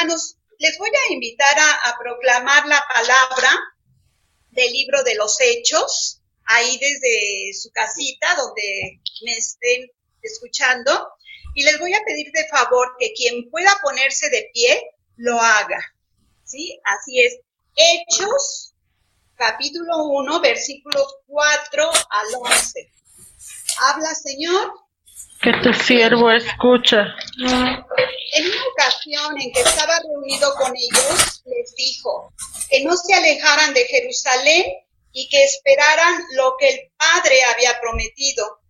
Hermanos, les voy a invitar a, proclamar la palabra del libro de los Hechos, ahí desde su casita donde me estén escuchando. Y les voy a pedir de favor que quien pueda ponerse de pie, lo haga. ¿Sí? Así es. Hechos, capítulo 1, versículos 4 al 11. Habla, Señor. Que tu siervo escucha. En una ocasión en que estaba reunido con ellos, les dijo que no se alejaran de Jerusalén y que esperaran lo que el Padre había prometido.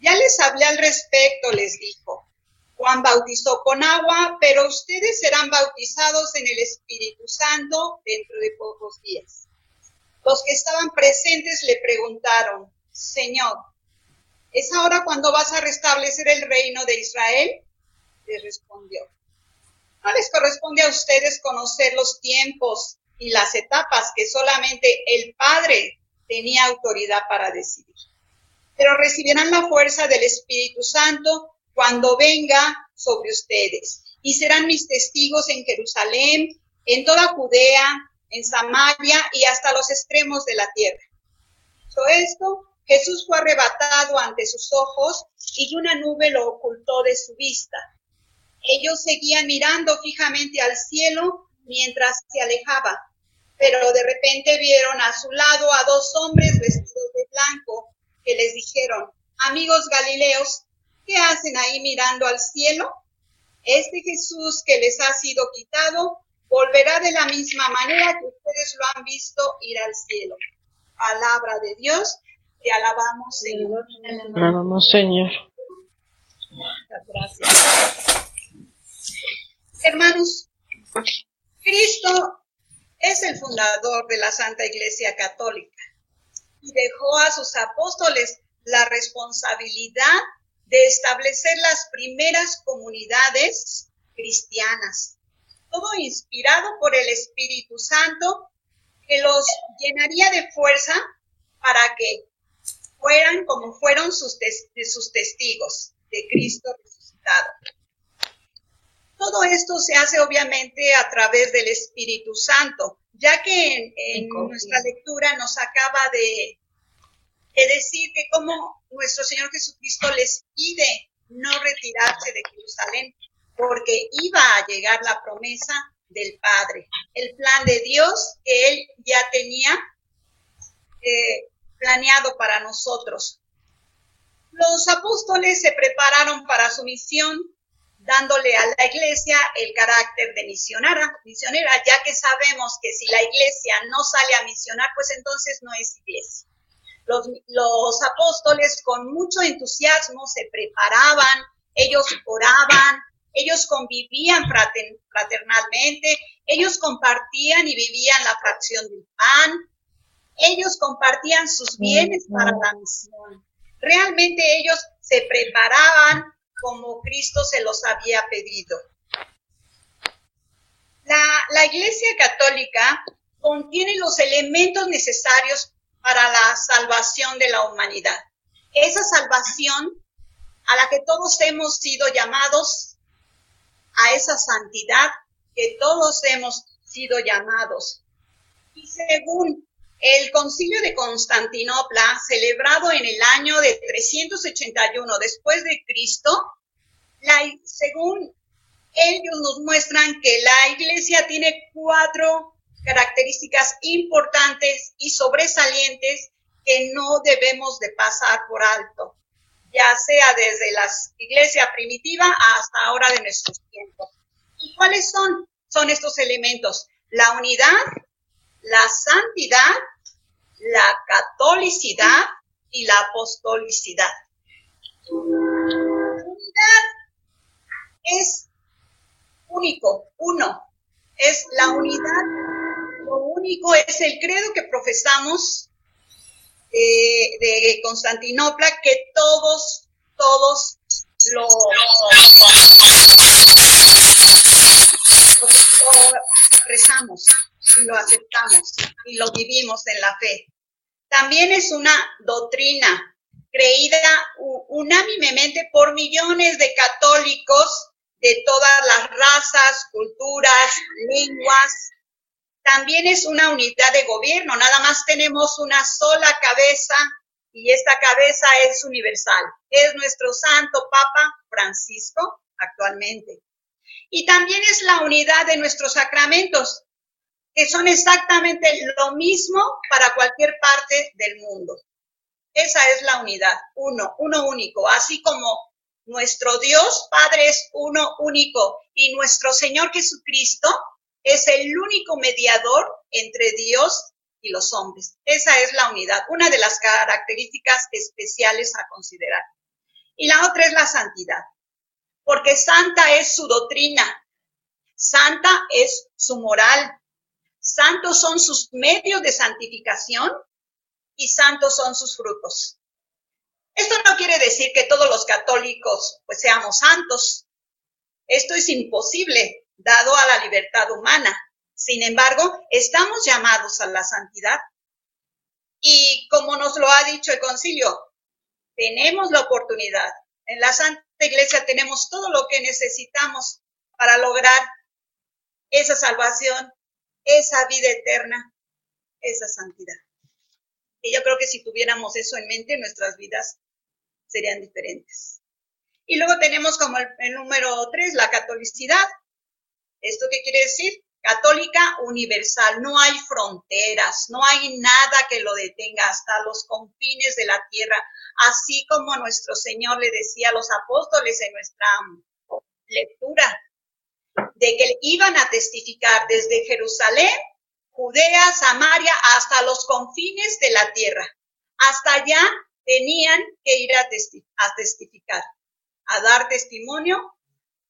Ya les hablé al respecto, les dijo. Juan bautizó con agua, pero ustedes serán bautizados en el Espíritu Santo dentro de pocos días. Los que estaban presentes le preguntaron, Señor, ¿Es ahora cuando vas a restablecer el reino de Israel? Le respondió. No les corresponde a ustedes conocer los tiempos y las etapas que solamente el Padre tenía autoridad para decidir. Pero recibirán la fuerza del Espíritu Santo cuando venga sobre ustedes y serán mis testigos en Jerusalén, en toda Judea, en Samaria y hasta los extremos de la tierra. Todo esto Jesús fue arrebatado ante sus ojos y una nube lo ocultó de su vista. Ellos seguían mirando fijamente al cielo mientras se alejaba, pero de repente vieron a su lado a dos hombres vestidos de blanco que les dijeron, amigos galileos, ¿qué hacen ahí mirando al cielo? Este Jesús que les ha sido quitado volverá de la misma manera que ustedes lo han visto ir al cielo. Palabra de Dios te alabamos, Señor. Te alabamos, Señor. Gracias. Hermanos, Cristo es el fundador de la Santa Iglesia Católica y dejó a sus apóstoles la responsabilidad de establecer las primeras comunidades cristianas. Todo inspirado por el Espíritu Santo que los llenaría de fuerza para que fueran como fueron sus, sus testigos de Cristo resucitado. Todo esto se hace obviamente a través del Espíritu Santo, ya que en, nuestra lectura nos acaba de, de decir que como nuestro Señor Jesucristo les pide no retirarse de Jerusalén, porque iba a llegar la promesa del Padre, el plan de Dios que él ya tenía eh, planeado para nosotros. Los apóstoles se prepararon para su misión dándole a la iglesia el carácter de misionera, ya que sabemos que si la iglesia no sale a misionar, pues entonces no es iglesia. Los apóstoles con mucho entusiasmo se preparaban, ellos oraban, ellos convivían fraternalmente, ellos compartían y vivían la fracción del pan, ellos compartían sus bienes para la misión. Realmente ellos se preparaban como Cristo se los había pedido. La, Iglesia Católica contiene los elementos necesarios para la salvación de la humanidad. Esa salvación a la que todos hemos sido llamados, a esa santidad que todos hemos sido llamados. Y según el concilio de Constantinopla, celebrado en el año de 381 después de Cristo, según ellos nos muestran que la iglesia tiene cuatro características importantes y sobresalientes que no debemos de pasar por alto, ya sea desde la iglesia primitiva hasta ahora de nuestros tiempos. ¿Y cuáles son? Son estos elementos. La unidad, la santidad, la catolicidad y la apostolicidad. Unidad es único, uno. Es la unidad, lo único es el credo que profesamos eh, de Constantinopla, que todos, todos lo, lo rezamos y lo aceptamos y lo vivimos en la fe. También es una doctrina creída unánimemente por millones de católicos de todas las razas, culturas, lenguas. También es una unidad de gobierno, nada más tenemos una sola cabeza y esta cabeza es universal. Es nuestro santo Papa Francisco actualmente. Y también es la unidad de nuestros sacramentos, que son exactamente lo mismo para cualquier parte del mundo. Esa es la unidad, uno, uno único, así como nuestro Dios Padre es uno único y nuestro Señor Jesucristo es el único mediador entre Dios y los hombres. Esa es la unidad, una de las características especiales a considerar. Y la otra es la santidad, porque santa es su doctrina, santa es su moral, santos son sus medios de santificación y santos son sus frutos. Esto no quiere decir que todos los católicos pues seamos santos. Esto es imposible dado a la libertad humana. Sin embargo, estamos llamados a la santidad. Y como nos lo ha dicho el concilio, tenemos la oportunidad. En la Santa Iglesia tenemos todo lo que necesitamos para lograr esa salvación, esa vida eterna, esa santidad. Y yo creo que si tuviéramos eso en mente, nuestras vidas serían diferentes. Y luego tenemos como el, número tres, la catolicidad. ¿Esto qué quiere decir? Católica universal, no hay fronteras, no hay nada que lo detenga hasta los confines de la tierra, así como nuestro Señor le decía a los apóstoles en nuestra lectura, de que iban a testificar desde Jerusalén Judea, Samaria, hasta los confines de la tierra. Hasta allá tenían que ir a, testificar, a dar testimonio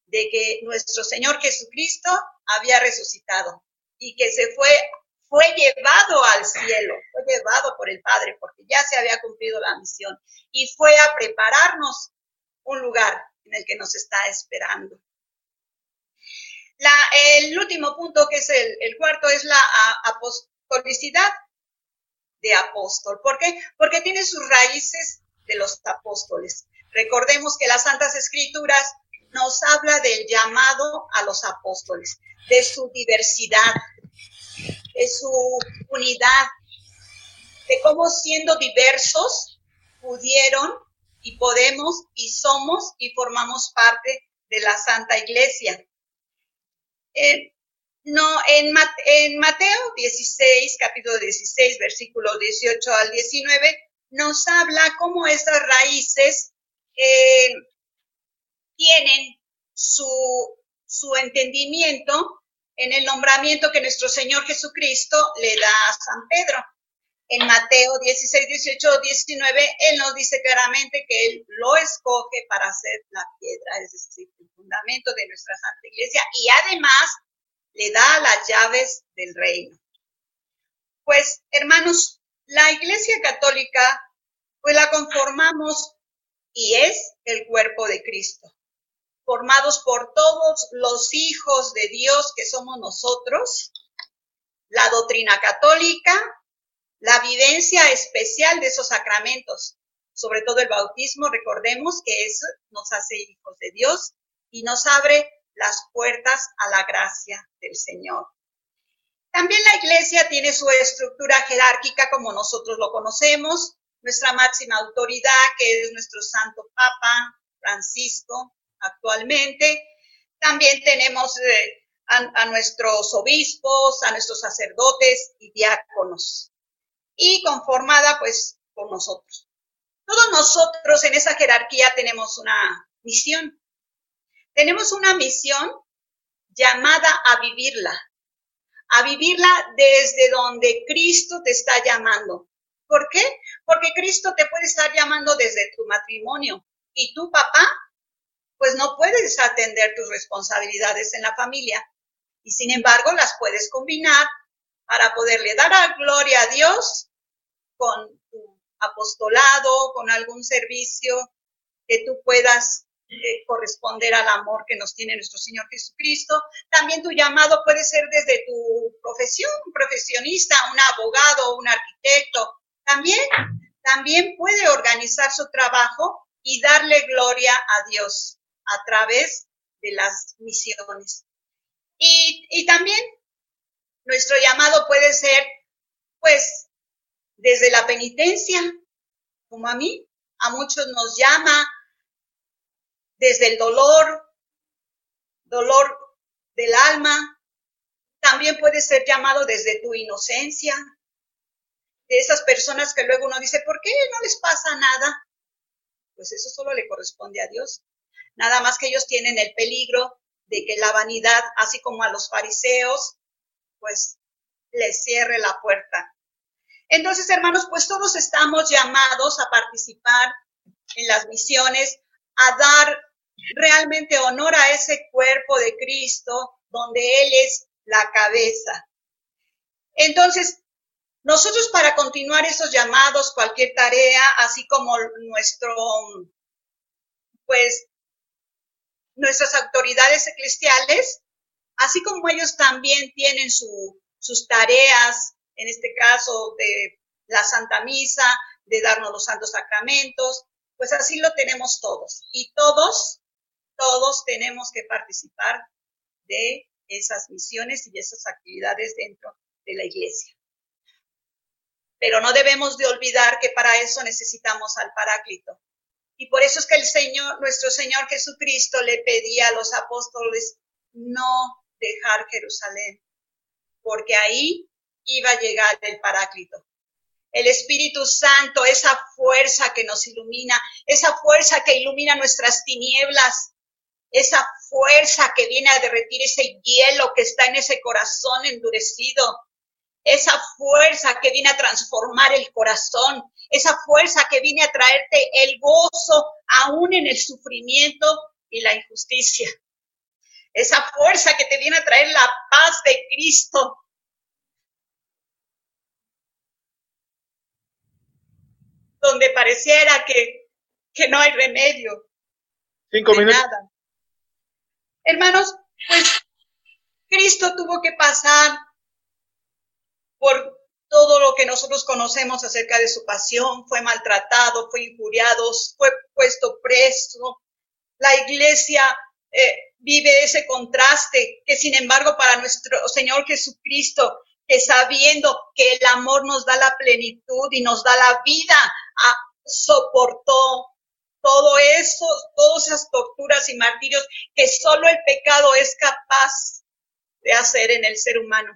de que nuestro Señor Jesucristo había resucitado y que se fue, fue llevado al cielo, fue llevado por el Padre, porque ya se había cumplido la misión y fue a prepararnos un lugar en el que nos está esperando el último punto, que es el, cuarto, es la apostolicidad de apóstol. ¿Por qué? Porque tiene sus raíces de los apóstoles. Recordemos que las Santas Escrituras nos habla del llamado a los apóstoles, de su diversidad, de su unidad, de cómo siendo diversos pudieron y podemos y somos y formamos parte de la Santa Iglesia. Eh, no, en, Mateo 16, capítulo 16, versículo 18 al 19, nos habla cómo estas raíces eh, tienen su, su entendimiento en el nombramiento que nuestro Señor Jesucristo le da a San Pedro. En Mateo 16, 18, 19, Él nos dice claramente que Él lo escoge para ser la piedra, es decir, el fundamento de nuestra Santa Iglesia y además le da las llaves del reino. Pues, hermanos, la Iglesia Católica, pues la conformamos y es el cuerpo de Cristo, formados por todos los hijos de Dios que somos nosotros, la doctrina católica, la vivencia especial de esos sacramentos, sobre todo el bautismo, recordemos que eso nos hace hijos de Dios y nos abre las puertas a la gracia del Señor. También la iglesia tiene su estructura jerárquica como nosotros lo conocemos, nuestra máxima autoridad, que es nuestro Santo Papa Francisco actualmente. También tenemos eh, a, nuestros obispos, a nuestros sacerdotes y diáconos. Y conformada pues por nosotros. Todos nosotros en esa jerarquía tenemos una misión. Tenemos una misión llamada a vivirla, a vivirla desde donde Cristo te está llamando. ¿Por qué? Porque Cristo te puede estar llamando desde tu matrimonio y tu papá, pues no puedes atender tus responsabilidades en la familia y sin embargo las puedes combinar para poderle dar a gloria a Dios con tu apostolado, con algún servicio que tú puedas corresponder al amor que nos tiene nuestro Señor Jesucristo. También tu llamado puede ser desde tu profesión, un profesionista, un abogado, un arquitecto. También, también puede organizar su trabajo y darle gloria a Dios a través de las misiones. Y, y también nuestro llamado puede ser, pues, desde la penitencia, como a mí, a muchos nos llama desde el dolor, dolor del alma, también puede ser llamado desde tu inocencia, de esas personas que luego uno dice, ¿por qué no les pasa nada? Pues eso solo le corresponde a Dios. Nada más que ellos tienen el peligro de que la vanidad, así como a los fariseos, pues les cierre la puerta. Entonces, hermanos, pues todos estamos llamados a participar en las misiones, a dar realmente honor a ese cuerpo de Cristo donde Él es la cabeza. Entonces, nosotros para continuar esos llamados, cualquier tarea, así como nuestro, pues, nuestras autoridades eclesiales, así como ellos también tienen sus tareas, en este caso de la Santa Misa, de darnos los santos sacramentos, pues así lo tenemos todos. Y todos, todos tenemos que participar de esas misiones y esas actividades dentro de la iglesia. Pero no debemos de olvidar que para eso necesitamos al Paráclito. Y por eso es que el Señor, nuestro Señor Jesucristo le pedía a los apóstoles no dejar Jerusalén, porque ahí iba a llegar el Paráclito. El Espíritu Santo, esa fuerza que nos ilumina, esa fuerza que ilumina nuestras tinieblas, esa fuerza que viene a derretir ese hielo que está en ese corazón endurecido, esa fuerza que viene a transformar el corazón, esa fuerza que viene a traerte el gozo aún en el sufrimiento y la injusticia, esa fuerza que te viene a traer la paz de Cristo. Donde pareciera que, que no hay remedio. Cinco minutos. Nada. Hermanos, pues Cristo tuvo que pasar por todo lo que nosotros conocemos acerca de su pasión, fue maltratado, fue injuriado, fue puesto preso. La iglesia eh, vive ese contraste que sin embargo para nuestro Señor Jesucristo, que sabiendo que el amor nos da la plenitud y nos da la vida, ah, soportó todo eso, todas esas torturas y martirios que solo el pecado es capaz de hacer en el ser humano.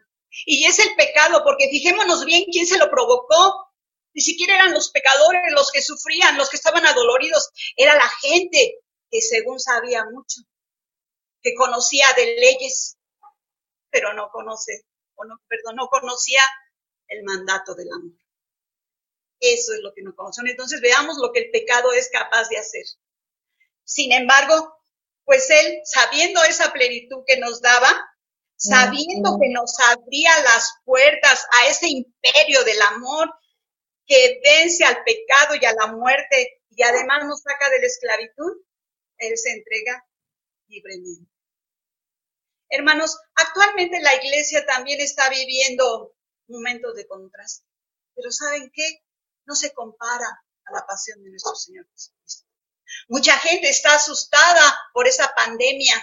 Y es el pecado, porque fijémonos bien quién se lo provocó. Ni siquiera eran los pecadores los que sufrían, los que estaban adoloridos, era la gente que según sabía mucho, que conocía de leyes, pero no conoce, o no, perdón, no conocía el mandato del amor. Eso es lo que no conocen. Entonces veamos lo que el pecado es capaz de hacer. Sin embargo, pues él, sabiendo esa plenitud que nos daba, sabiendo que nos abría las puertas a ese imperio del amor que vence al pecado y a la muerte y además nos saca de la esclavitud, Él se entrega libremente. Hermanos, actualmente la iglesia también está viviendo momentos de contraste, pero ¿saben qué? No se compara a la pasión de nuestro Señor Jesucristo. Mucha gente está asustada por esa pandemia,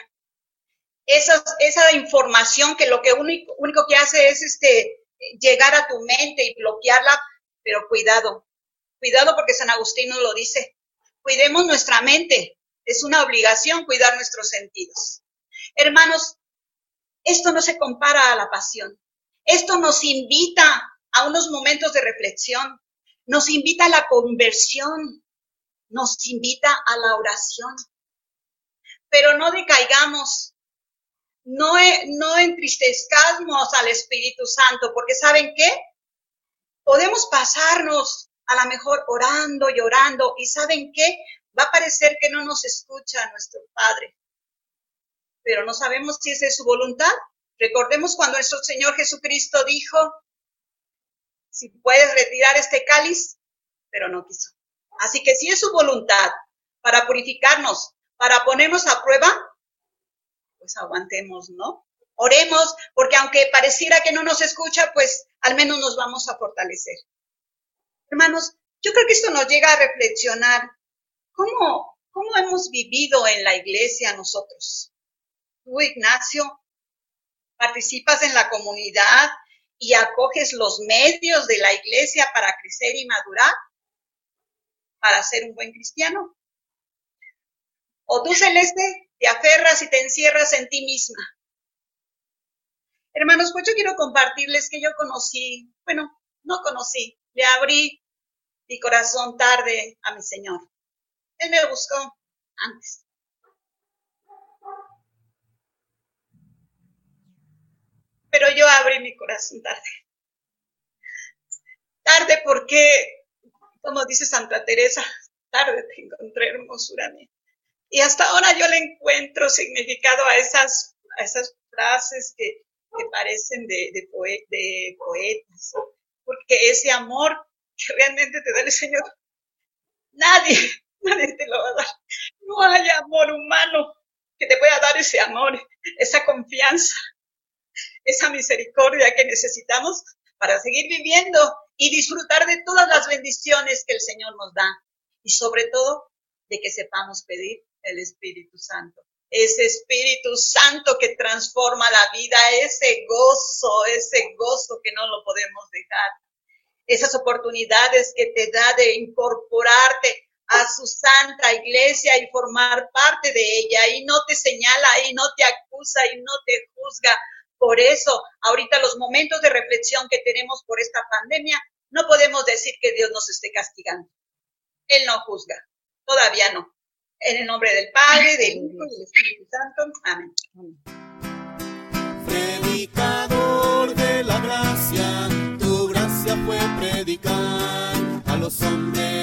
esa, información que lo que único, único que hace es este, llegar a tu mente y bloquearla, pero cuidado, cuidado porque San Agustín nos lo dice, cuidemos nuestra mente, es una obligación cuidar nuestros sentidos. Hermanos, esto no se compara a la pasión, esto nos invita a unos momentos de reflexión, nos invita a la conversión, nos invita a la oración, pero no decaigamos, no, no entristezcamos al Espíritu Santo, porque ¿saben qué? Podemos pasarnos a lo mejor orando y orando, y ¿saben qué? Va a parecer que no nos escucha nuestro Padre, pero no sabemos si esa es su voluntad. Recordemos cuando nuestro Señor Jesucristo dijo, si puedes retirar este cáliz, pero no quiso. Así que si es su voluntad para purificarnos, para ponernos a prueba, pues aguantemos, ¿no? Oremos, porque aunque pareciera que no nos escucha, pues al menos nos vamos a fortalecer. Hermanos, yo creo que esto nos llega a reflexionar cómo, cómo hemos vivido en la iglesia nosotros. Tú, Ignacio, participas en la comunidad y acoges los medios de la iglesia para crecer y madurar, para ser un buen cristiano. O tú, Celeste, te aferras y te encierras en ti misma. Hermanos, pues yo quiero compartirles que yo conocí, bueno, no conocí, le abrí mi corazón tarde a mi Señor. Él me buscó antes. Pero yo abrí mi corazón tarde. Tarde porque, como dice Santa Teresa, tarde te encontré hermosura mía. Y hasta ahora yo le encuentro significado a esas, a esas frases que, parecen de, de, de poetas, porque ese amor que realmente te da el Señor, nadie, nadie te lo va a dar. No hay amor humano que te pueda dar ese amor, esa confianza, esa misericordia que necesitamos para seguir viviendo y disfrutar de todas las bendiciones que el Señor nos da. Y sobre todo, de que sepamos pedir el Espíritu Santo. Ese Espíritu Santo que transforma la vida, ese gozo, ese gozo que no lo podemos dejar. Esas oportunidades que te da de incorporarte a su santa iglesia y formar parte de ella y no te señala y no te acusa y no te juzga. Por eso, ahorita los momentos de reflexión que tenemos por esta pandemia, no podemos decir que Dios nos esté castigando. Él no juzga, todavía no. En el nombre del Padre, del Hijo y del Espíritu Santo. Amén. Predicador de la gracia, tu gracia fue predicar a los hombres